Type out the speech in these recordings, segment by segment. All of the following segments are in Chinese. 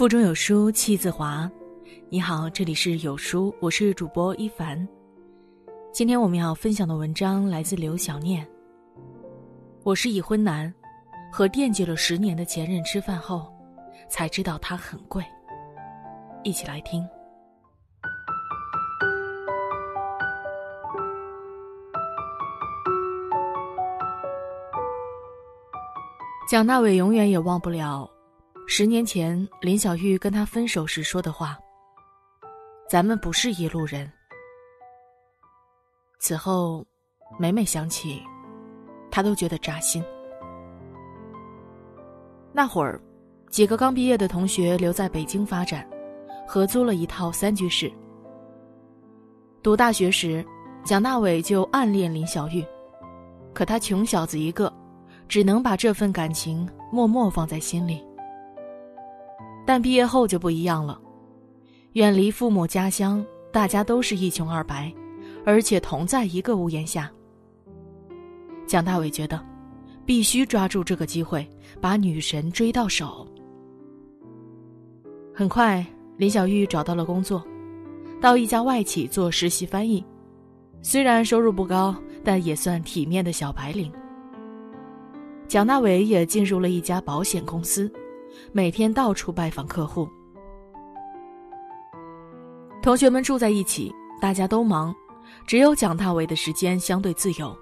腹中有书气自华。你好，这里是有书，我是主播一凡。今天我们要分享的文章来自刘小念。我是已婚男，和惦记了十年的前任吃饭后，才知道他很贵。一起来听。蒋大伟永远也忘不了。十年前，林小玉跟他分手时说的话：“咱们不是一路人。”此后，每每想起，他都觉得扎心。那会儿，几个刚毕业的同学留在北京发展，合租了一套三居室。读大学时，蒋大伟就暗恋林小玉，可他穷小子一个，只能把这份感情默默放在心里。但毕业后就不一样了，远离父母家乡，大家都是一穷二白，而且同在一个屋檐下。蒋大伟觉得，必须抓住这个机会，把女神追到手。很快，林小玉找到了工作，到一家外企做实习翻译，虽然收入不高，但也算体面的小白领。蒋大伟也进入了一家保险公司。每天到处拜访客户，同学们住在一起，大家都忙，只有蒋大为的时间相对自由。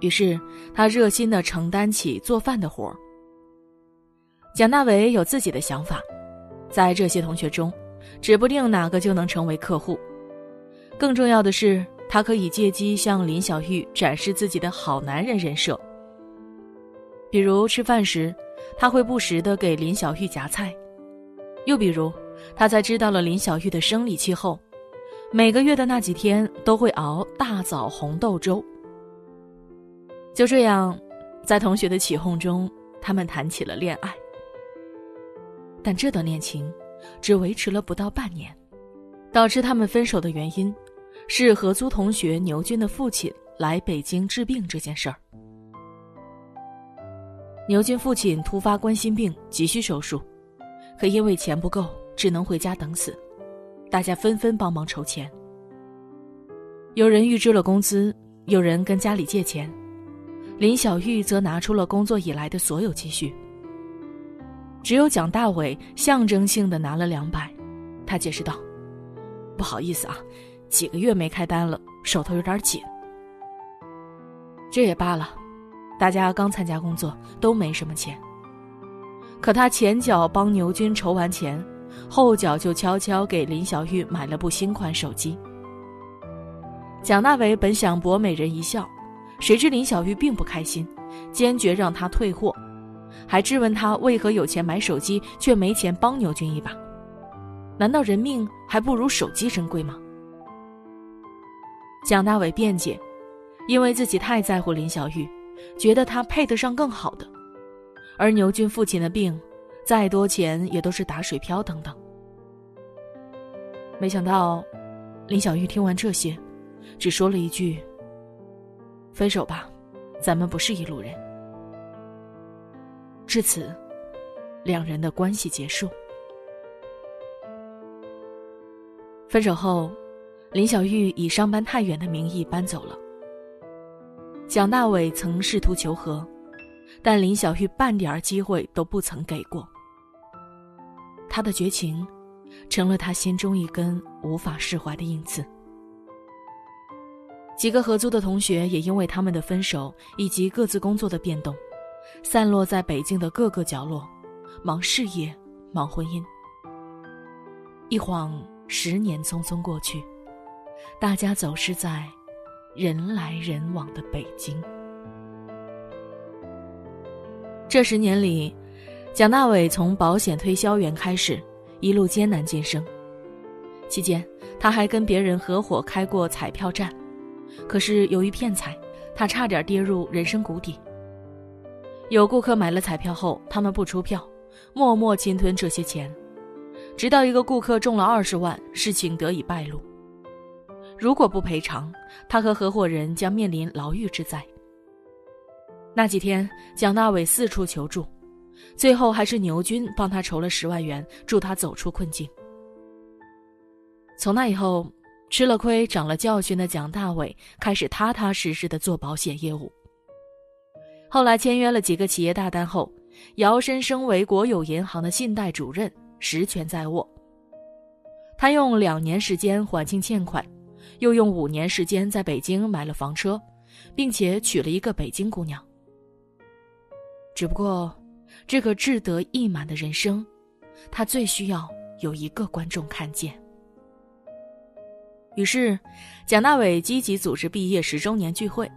于是他热心的承担起做饭的活儿。蒋大为有自己的想法，在这些同学中，指不定哪个就能成为客户。更重要的是，他可以借机向林小玉展示自己的好男人人设。比如吃饭时。他会不时的给林小玉夹菜，又比如，他在知道了林小玉的生理期后，每个月的那几天都会熬大枣红豆粥。就这样，在同学的起哄中，他们谈起了恋爱。但这段恋情只维持了不到半年，导致他们分手的原因是合租同学牛军的父亲来北京治病这件事儿。牛军父亲突发冠心病，急需手术，可因为钱不够，只能回家等死。大家纷纷帮忙筹钱，有人预支了工资，有人跟家里借钱，林小玉则拿出了工作以来的所有积蓄。只有蒋大伟象征性的拿了两百，他解释道：“不好意思啊，几个月没开单了，手头有点紧。”这也罢了。大家刚参加工作，都没什么钱。可他前脚帮牛军筹完钱，后脚就悄悄给林小玉买了部新款手机。蒋大伟本想博美人一笑，谁知林小玉并不开心，坚决让他退货，还质问他为何有钱买手机却没钱帮牛军一把？难道人命还不如手机珍贵吗？蒋大伟辩解，因为自己太在乎林小玉。觉得他配得上更好的，而牛军父亲的病，再多钱也都是打水漂等等。没想到，林小玉听完这些，只说了一句：“分手吧，咱们不是一路人。”至此，两人的关系结束。分手后，林小玉以上班太远的名义搬走了。蒋大伟曾试图求和，但林小玉半点机会都不曾给过。他的绝情，成了他心中一根无法释怀的硬刺。几个合租的同学也因为他们的分手以及各自工作的变动，散落在北京的各个角落，忙事业，忙婚姻。一晃十年匆匆过去，大家走失在。人来人往的北京，这十年里，蒋大伟从保险推销员开始，一路艰难晋升。期间，他还跟别人合伙开过彩票站，可是由于骗财，他差点跌入人生谷底。有顾客买了彩票后，他们不出票，默默侵吞这些钱，直到一个顾客中了二十万，事情得以败露。如果不赔偿，他和合伙人将面临牢狱之灾。那几天，蒋大伟四处求助，最后还是牛军帮他筹了十万元，助他走出困境。从那以后，吃了亏、长了教训的蒋大伟开始踏踏实实的做保险业务。后来签约了几个企业大单后，摇身升为国有银行的信贷主任，实权在握。他用两年时间还清欠款，又用五年时间在北京买了房车，并且娶了一个北京姑娘。只不过，这个志得意满的人生，他最需要有一个观众看见。于是，蒋大伟积极组织毕业十周年聚会。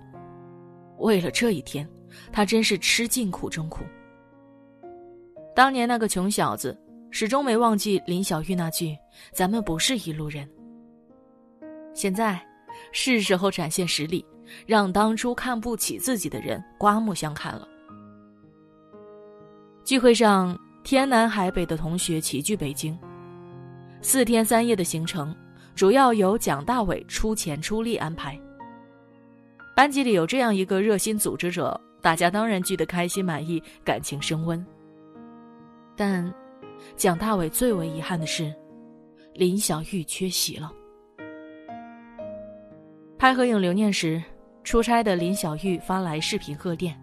为了这一天，他真是吃尽苦中苦。当年那个穷小子，始终没忘记林小玉那句：“咱们不是一路人。”现在，是时候展现实力，让当初看不起自己的人刮目相看了。聚会上，天南海北的同学齐聚北京，四天三夜的行程。主要由蒋大伟出钱出力安排。班级里有这样一个热心组织者，大家当然聚得开心满意，感情升温。但蒋大伟最为遗憾的是，林小玉缺席了。拍合影留念时，出差的林小玉发来视频贺电。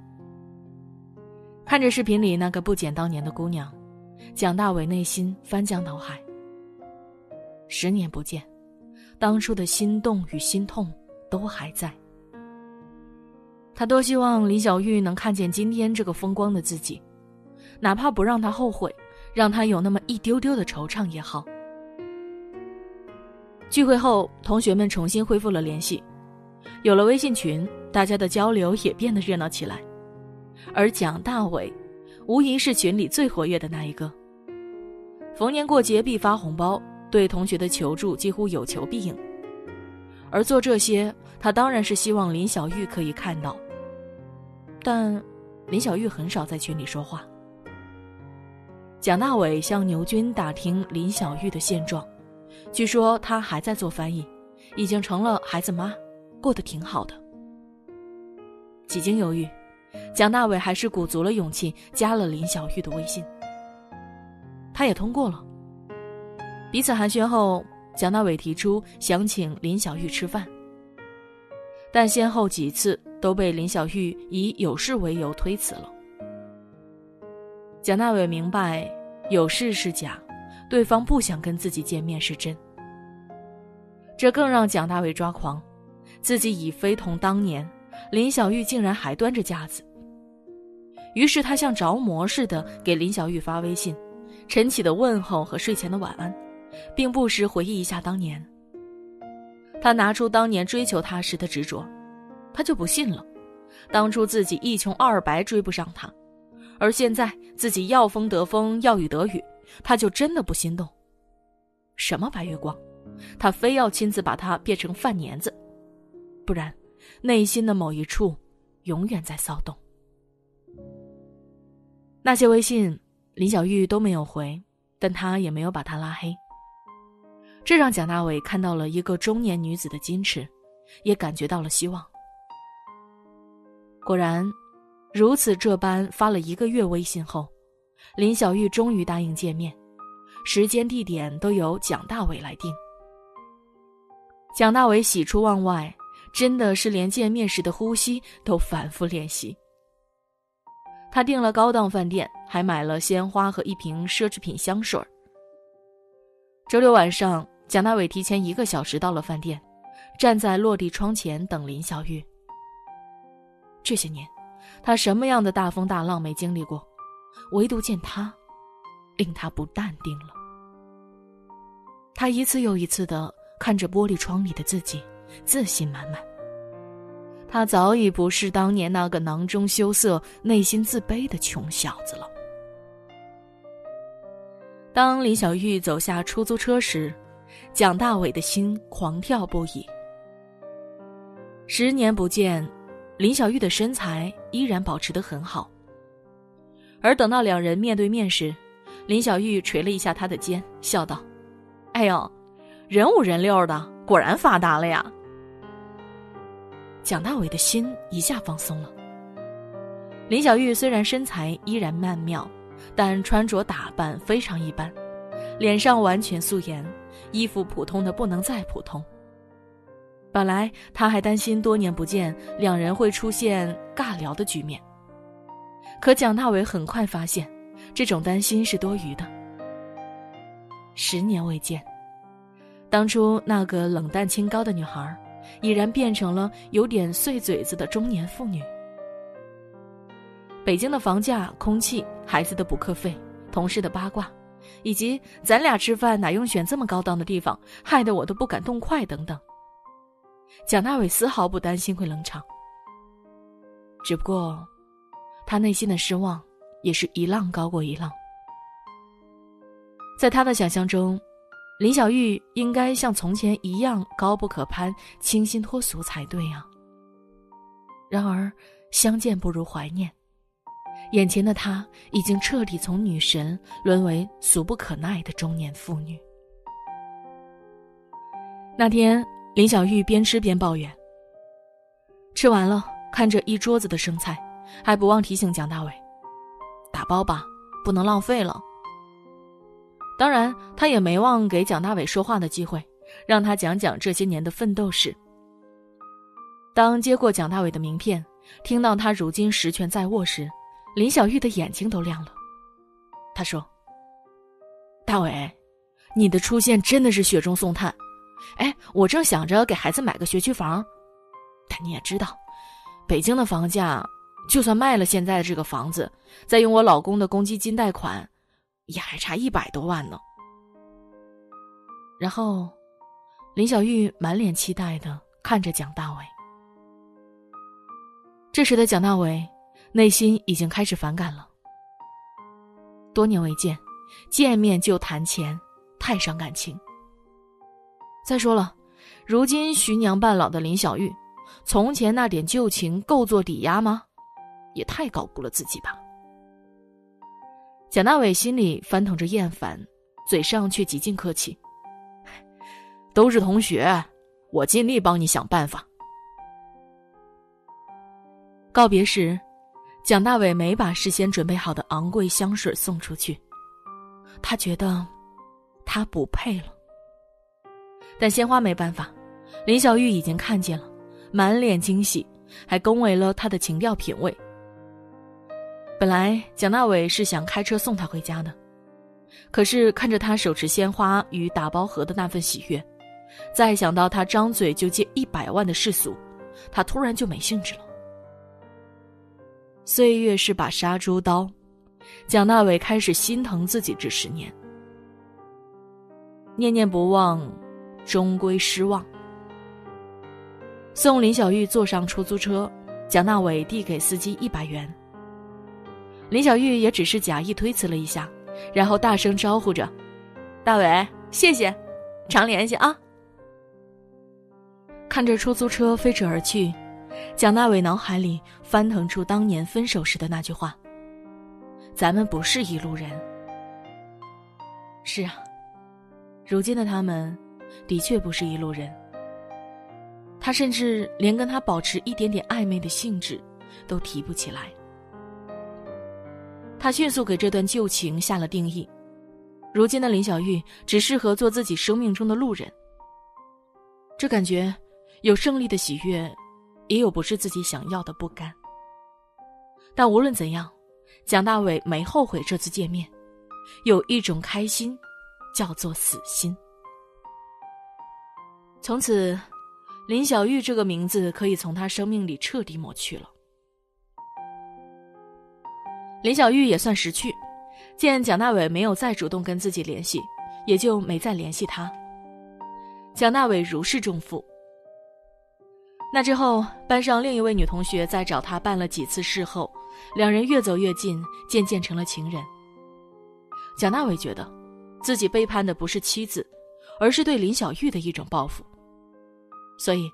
看着视频里那个不减当年的姑娘，蒋大伟内心翻江倒海。十年不见。当初的心动与心痛都还在。他多希望林小玉能看见今天这个风光的自己，哪怕不让他后悔，让他有那么一丢丢的惆怅也好。聚会后，同学们重新恢复了联系，有了微信群，大家的交流也变得热闹起来。而蒋大伟，无疑是群里最活跃的那一个。逢年过节必发红包。对同学的求助几乎有求必应，而做这些，他当然是希望林小玉可以看到。但林小玉很少在群里说话。蒋大伟向牛军打听林小玉的现状，据说她还在做翻译，已经成了孩子妈，过得挺好的。几经犹豫，蒋大伟还是鼓足了勇气加了林小玉的微信，他也通过了。彼此寒暄后，蒋大伟提出想请林小玉吃饭，但先后几次都被林小玉以有事为由推辞了。蒋大伟明白，有事是假，对方不想跟自己见面是真。这更让蒋大为抓狂，自己已非同当年，林小玉竟然还端着架子。于是他像着魔似的给林小玉发微信，晨起的问候和睡前的晚安。并不时回忆一下当年。他拿出当年追求她时的执着，他就不信了。当初自己一穷二白追不上他，而现在自己要风得风，要雨得雨，他就真的不心动。什么白月光，他非要亲自把他变成饭粘子，不然内心的某一处永远在骚动。那些微信，林小玉都没有回，但他也没有把他拉黑。这让蒋大伟看到了一个中年女子的矜持，也感觉到了希望。果然，如此这般发了一个月微信后，林小玉终于答应见面，时间地点都由蒋大伟来定。蒋大伟喜出望外，真的是连见面时的呼吸都反复练习。他订了高档饭店，还买了鲜花和一瓶奢侈品香水。周六晚上。蒋大伟提前一个小时到了饭店，站在落地窗前等林小玉。这些年，他什么样的大风大浪没经历过，唯独见他，令他不淡定了。他一次又一次的看着玻璃窗里的自己，自信满满。他早已不是当年那个囊中羞涩、内心自卑的穷小子了。当林小玉走下出租车时，蒋大伟的心狂跳不已。十年不见，林小玉的身材依然保持得很好。而等到两人面对面时，林小玉捶了一下他的肩，笑道：“哎呦，人五人六的，果然发达了呀。”蒋大伟的心一下放松了。林小玉虽然身材依然曼妙，但穿着打扮非常一般，脸上完全素颜，衣服普通的不能再普通。本来他还担心多年不见，两人会出现尬聊的局面。可蒋大伟很快发现，这种担心是多余的。十年未见，当初那个冷淡清高的女孩，已然变成了有点碎嘴子的中年妇女。北京的房价、空气、孩子的补课费、同事的八卦，以及咱俩吃饭哪用选这么高档的地方，害得我都不敢动筷等等。蒋大伟丝毫不担心会冷场，只不过，他内心的失望也是一浪高过一浪。在他的想象中，林小玉应该像从前一样高不可攀、清新脱俗才对啊。然而，相见不如怀念。眼前的她已经彻底从女神沦为俗不可耐的中年妇女。那天，林小玉边吃边抱怨。吃完了，看着一桌子的生菜，还不忘提醒蒋大伟：“打包吧，不能浪费了。”当然，他也没忘给蒋大伟说话的机会，让他讲讲这些年的奋斗史。当接过蒋大伟的名片，听到他如今实权在握时，林小玉的眼睛都亮了，他说：“大伟，你的出现真的是雪中送炭。哎，我正想着给孩子买个学区房，但你也知道，北京的房价，就算卖了现在的这个房子，再用我老公的公积金贷款，也还差一百多万呢。”然后，林小玉满脸期待的看着蒋大伟。这时的蒋大伟。内心已经开始反感了。多年未见，见面就谈钱，太伤感情。再说了，如今徐娘半老的林小玉，从前那点旧情够做抵押吗？也太高估了自己吧。蒋大伟心里翻腾着厌烦，嘴上却极尽客气：“都是同学，我尽力帮你想办法。”告别时。蒋大伟没把事先准备好的昂贵香水送出去，他觉得他不配了。但鲜花没办法，林小玉已经看见了，满脸惊喜，还恭维了他的情调品味。本来蒋大伟是想开车送她回家的，可是看着她手持鲜花与打包盒的那份喜悦，再想到他张嘴就借一百万的世俗，他突然就没兴致了。岁月是把杀猪刀，蒋大伟开始心疼自己这十年。念念不忘，终归失望。送林小玉坐上出租车，蒋大伟递给司机一百元。林小玉也只是假意推辞了一下，然后大声招呼着：“大伟，谢谢，常联系啊。”看着出租车飞驰而去。蒋大伟脑海里翻腾出当年分手时的那句话：“咱们不是一路人。”是啊，如今的他们，的确不是一路人。他甚至连跟他保持一点点暧昧的兴致，都提不起来。他迅速给这段旧情下了定义：如今的林小玉只适合做自己生命中的路人。这感觉，有胜利的喜悦。也有不是自己想要的不甘，但无论怎样，蒋大伟没后悔这次见面，有一种开心，叫做死心。从此，林小玉这个名字可以从他生命里彻底抹去了。林小玉也算识趣，见蒋大伟没有再主动跟自己联系，也就没再联系他。蒋大伟如释重负。那之后，班上另一位女同学在找他办了几次事后，两人越走越近，渐渐成了情人。蒋大伟觉得，自己背叛的不是妻子，而是对林小玉的一种报复。所以，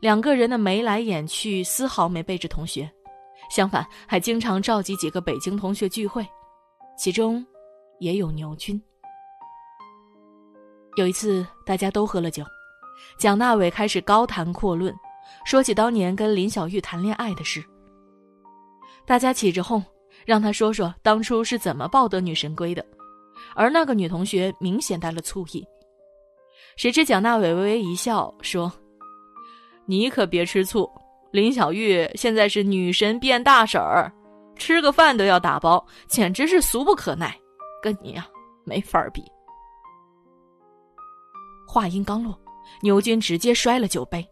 两个人的眉来眼去，丝毫没背着同学，相反，还经常召集几个北京同学聚会，其中也有牛军。有一次，大家都喝了酒，蒋大伟开始高谈阔论。说起当年跟林小玉谈恋爱的事，大家起着哄，让他说说当初是怎么抱得女神归的。而那个女同学明显带了醋意。谁知蒋大伟微微一笑说：“你可别吃醋，林小玉现在是女神变大婶儿，吃个饭都要打包，简直是俗不可耐，跟你呀没法比。”话音刚落，牛军直接摔了酒杯，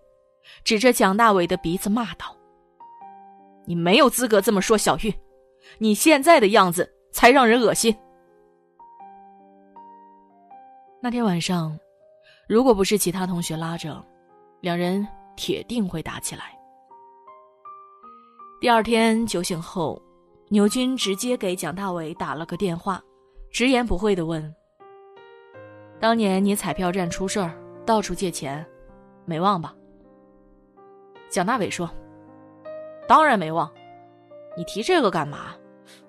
指着蒋大伟的鼻子骂道：“你没有资格这么说小玉，你现在的样子才让人恶心。”那天晚上，如果不是其他同学拉着，两人铁定会打起来。第二天酒醒后，牛军直接给蒋大伟打了个电话，直言不讳的问：“当年你彩票站出事儿，到处借钱，没忘吧？”蒋大伟说：“当然没忘，你提这个干嘛？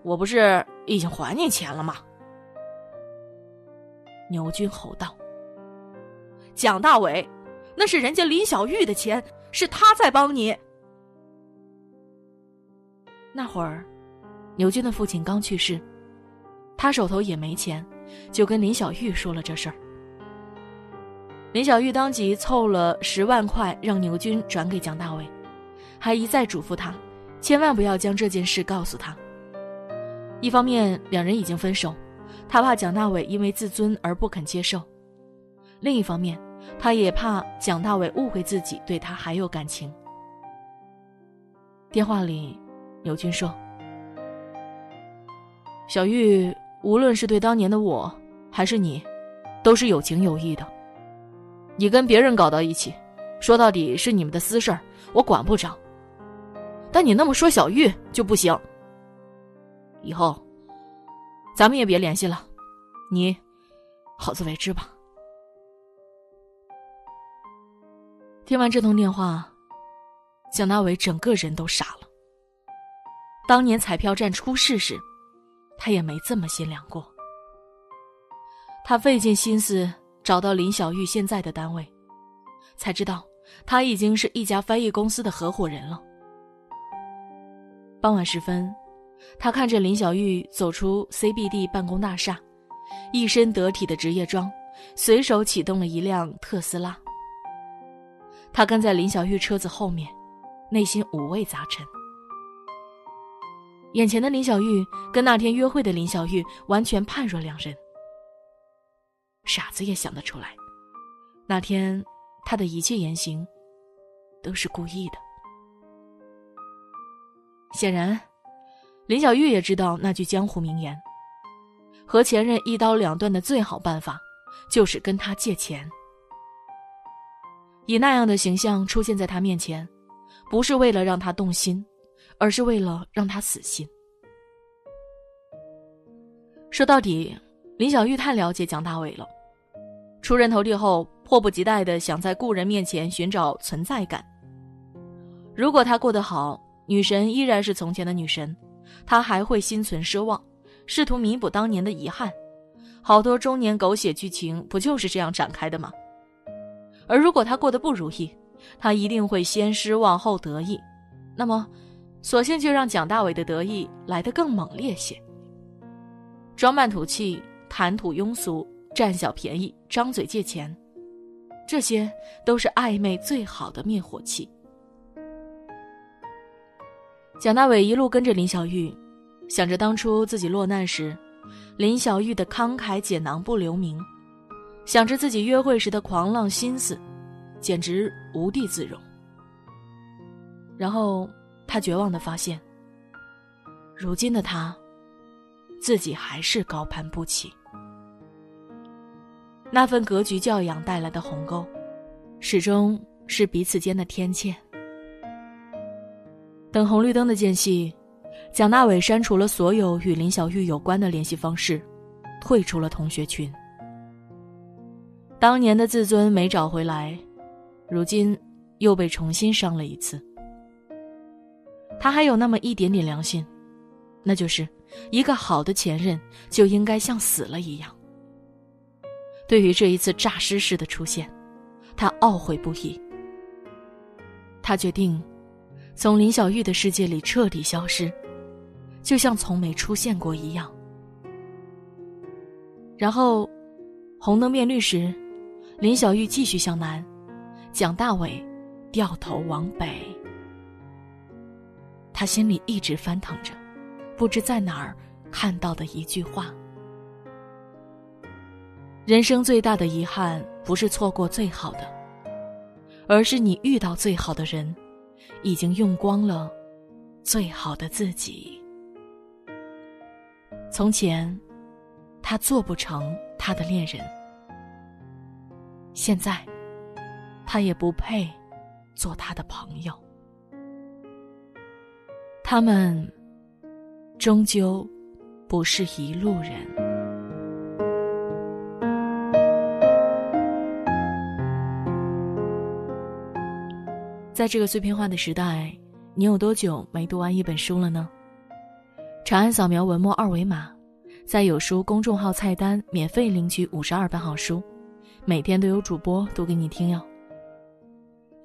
我不是已经还你钱了吗？”牛军吼道：“蒋大伟，那是人家林小玉的钱，是他在帮你。”那会儿，牛军的父亲刚去世，他手头也没钱，就跟林小玉说了这事儿。林小玉当即凑了十万块，让牛军转给蒋大伟，还一再嘱咐他，千万不要将这件事告诉他。一方面，两人已经分手。他怕蒋大伟因为自尊而不肯接受，另一方面，他也怕蒋大伟误会自己对他还有感情。电话里，牛军说：“小玉，无论是对当年的我，还是你，都是有情有义的。你跟别人搞到一起，说到底是你们的私事儿，我管不着。但你那么说小玉就不行。以后。”咱们也别联系了，你好自为之吧。听完这通电话，蒋大伟整个人都傻了。当年彩票站出事时，他也没这么心凉过。他费尽心思找到林小玉现在的单位，才知道他已经是一家翻译公司的合伙人了。傍晚时分。他看着林小玉走出 CBD 办公大厦，一身得体的职业装，随手启动了一辆特斯拉。他跟在林小玉车子后面，内心五味杂陈。眼前的林小玉跟那天约会的林小玉完全判若两人。傻子也想得出来，那天他的一切言行都是故意的。显然。林小玉也知道那句江湖名言：“和前任一刀两断的最好办法，就是跟他借钱。”以那样的形象出现在他面前，不是为了让他动心，而是为了让他死心。说到底，林小玉太了解蒋大伟了，出人头地后，迫不及待的想在故人面前寻找存在感。如果他过得好，女神依然是从前的女神。他还会心存奢望，试图弥补当年的遗憾。好多中年狗血剧情不就是这样展开的吗？而如果他过得不如意，他一定会先失望后得意。那么，索性就让蒋大伟的得意来得更猛烈些。装扮土气、谈吐庸俗、占小便宜、张嘴借钱，这些都是暧昧最好的灭火器。蒋大伟一路跟着林小玉，想着当初自己落难时，林小玉的慷慨解囊不留名，想着自己约会时的狂浪心思，简直无地自容。然后他绝望的发现，如今的他，自己还是高攀不起。那份格局教养带来的鸿沟，始终是彼此间的天堑。等红绿灯的间隙，蒋大伟删除了所有与林小玉有关的联系方式，退出了同学群。当年的自尊没找回来，如今又被重新伤了一次。他还有那么一点点良心，那就是一个好的前任就应该像死了一样。对于这一次诈尸式的出现，他懊悔不已。他决定。从林小玉的世界里彻底消失，就像从没出现过一样。然后，红灯变绿时，林小玉继续向南，蒋大伟掉头往北。他心里一直翻腾着，不知在哪儿看到的一句话：人生最大的遗憾，不是错过最好的，而是你遇到最好的人，已经用光了最好的自己。从前，他做不成他的恋人；现在，他也不配做他的朋友。他们终究不是一路人。在这个碎片化的时代，你有多久没读完一本书了呢？长按扫描文末二维码，在有书公众号菜单免费领取五十二本好书，每天都有主播读给你听哟。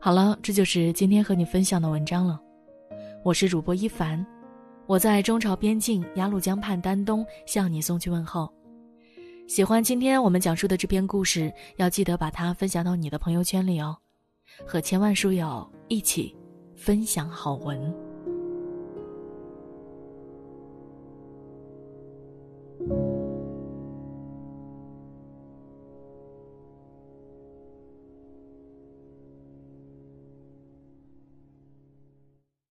好了，这就是今天和你分享的文章了。我是主播一凡，我在中朝边境鸭绿江畔丹东向你送去问候。喜欢今天我们讲述的这篇故事，要记得把它分享到你的朋友圈里哦，和千万书友一起分享好文。